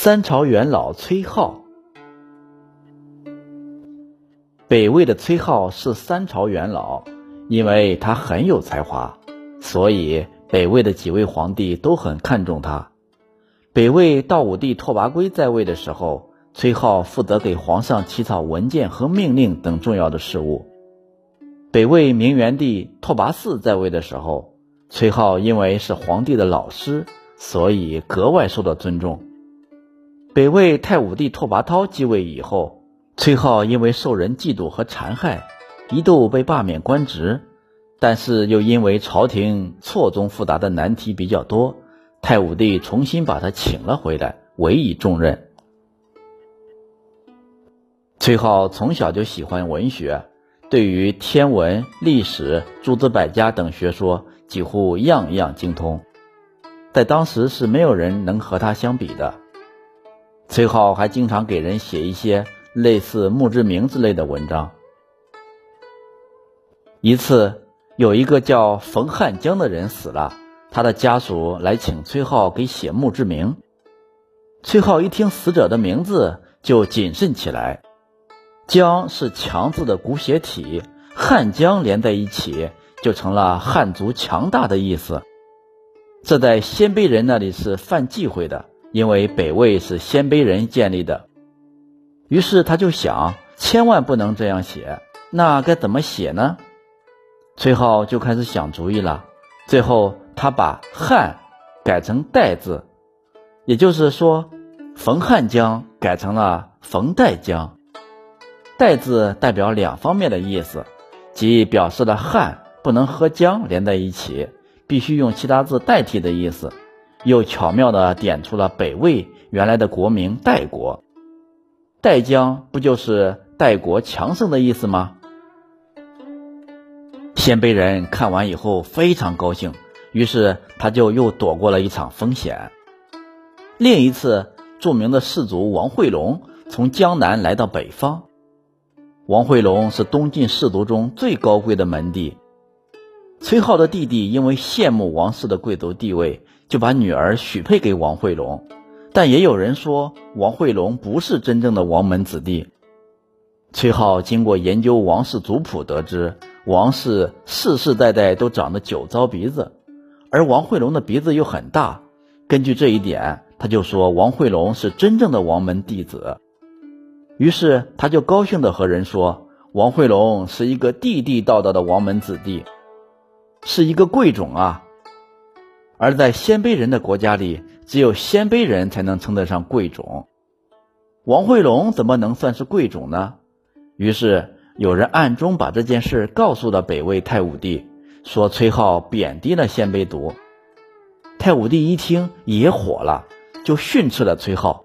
三朝元老崔浩，北魏的崔浩是三朝元老，因为他很有才华，所以北魏的几位皇帝都很看重他。北魏道武帝拓跋圭在位的时候，崔浩负责给皇上起草文件和命令等重要的事务。北魏明元帝拓跋嗣在位的时候，崔浩因为是皇帝的老师，所以格外受到尊重。北魏太武帝拓跋焘继位以后，崔浩因为受人嫉妒和残害，一度被罢免官职。但是又因为朝廷错综复杂的难题比较多，太武帝重新把他请了回来，委以重任。崔浩从小就喜欢文学，对于天文、历史、诸子百家等学说几乎样样精通，在当时是没有人能和他相比的。崔浩还经常给人写一些类似墓志铭之类的文章。一次，有一个叫冯汉江的人死了，他的家属来请崔浩给写墓志铭。崔浩一听死者的名字就谨慎起来。江是强字的古写体，汉江连在一起就成了汉族强大的意思。这在鲜卑人那里是犯忌讳的。因为北魏是鲜卑人建立的，于是他就想，千万不能这样写。那该怎么写呢？崔浩就开始想主意了。最后，他把“汉”改成“代”字，也就是说，冯汉江改成了冯代江。“代”字代表两方面的意思，即表示了“汉”不能和“江”连在一起，必须用其他字代替的意思。又巧妙地点出了北魏原来的国名代国，代江不就是代国强盛的意思吗？鲜卑人看完以后非常高兴，于是他就又躲过了一场风险。另一次，著名的士族王惠龙从江南来到北方，王惠龙是东晋士族中最高贵的门第。崔浩的弟弟因为羡慕王室的贵族地位。就把女儿许配给王惠龙，但也有人说王惠龙不是真正的王门子弟。崔浩经过研究王氏族谱，得知王氏世世代代都长得酒糟鼻子，而王惠龙的鼻子又很大。根据这一点，他就说王惠龙是真正的王门弟子。于是他就高兴地和人说，王惠龙是一个地地道道的王门子弟，是一个贵种啊。而在鲜卑人的国家里，只有鲜卑人才能称得上贵种。王惠龙怎么能算是贵种呢？于是有人暗中把这件事告诉了北魏太武帝，说崔浩贬低了鲜卑族。太武帝一听也火了，就训斥了崔浩。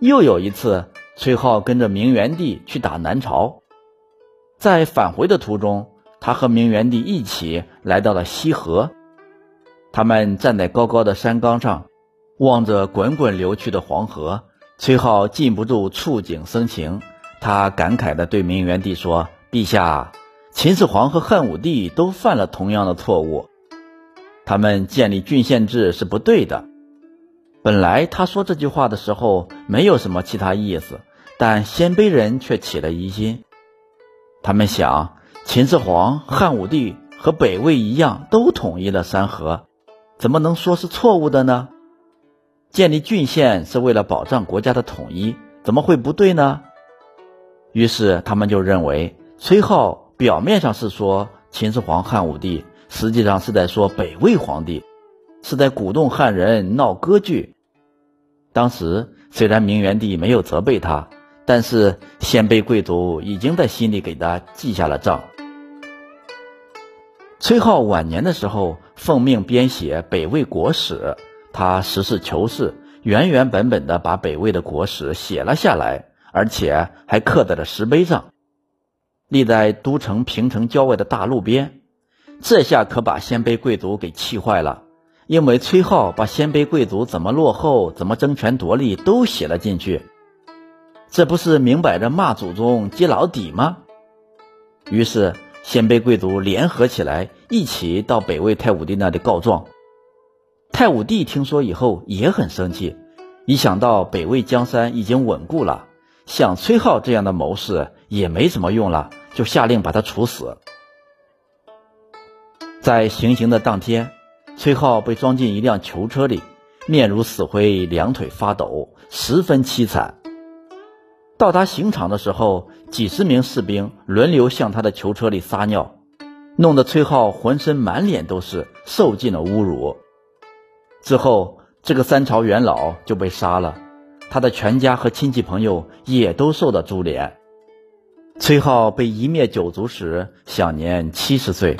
又有一次，崔浩跟着明元帝去打南朝，在返回的途中，他和明元帝一起来到了西河。他们站在高高的山岗上，望着滚滚流去的黄河，崔浩禁不住触景生情。他感慨地对明元帝说：“陛下，秦始皇和汉武帝都犯了同样的错误，他们建立郡县制是不对的。”本来他说这句话的时候没有什么其他意思，但鲜卑人却起了疑心。他们想，秦始皇、汉武帝和北魏一样，都统一了山河。怎么能说是错误的呢？建立郡县是为了保障国家的统一，怎么会不对呢？于是他们就认为，崔浩表面上是说秦始皇、汉武帝，实际上是在说北魏皇帝，是在鼓动汉人闹割据。当时虽然明元帝没有责备他，但是鲜卑贵族已经在心里给他记下了账。崔浩晚年的时候，奉命编写北魏国史。他实事求是，原原本本的把北魏的国史写了下来，而且还刻在了石碑上，立在都城平城郊外的大路边。这下可把鲜卑贵族给气坏了，因为崔浩把鲜卑贵族怎么落后、怎么争权夺利都写了进去，这不是明摆着骂祖宗、揭老底吗？于是。鲜卑贵族联合起来，一起到北魏太武帝那里告状。太武帝听说以后也很生气，一想到北魏江山已经稳固了，像崔浩这样的谋士也没什么用了，就下令把他处死。在行刑的当天，崔浩被装进一辆囚车里，面如死灰，两腿发抖，十分凄惨。到达刑场的时候，几十名士兵轮流向他的囚车里撒尿，弄得崔浩浑身满脸都是，受尽了侮辱。之后，这个三朝元老就被杀了，他的全家和亲戚朋友也都受到株连。崔浩被一灭九族时，享年七十岁。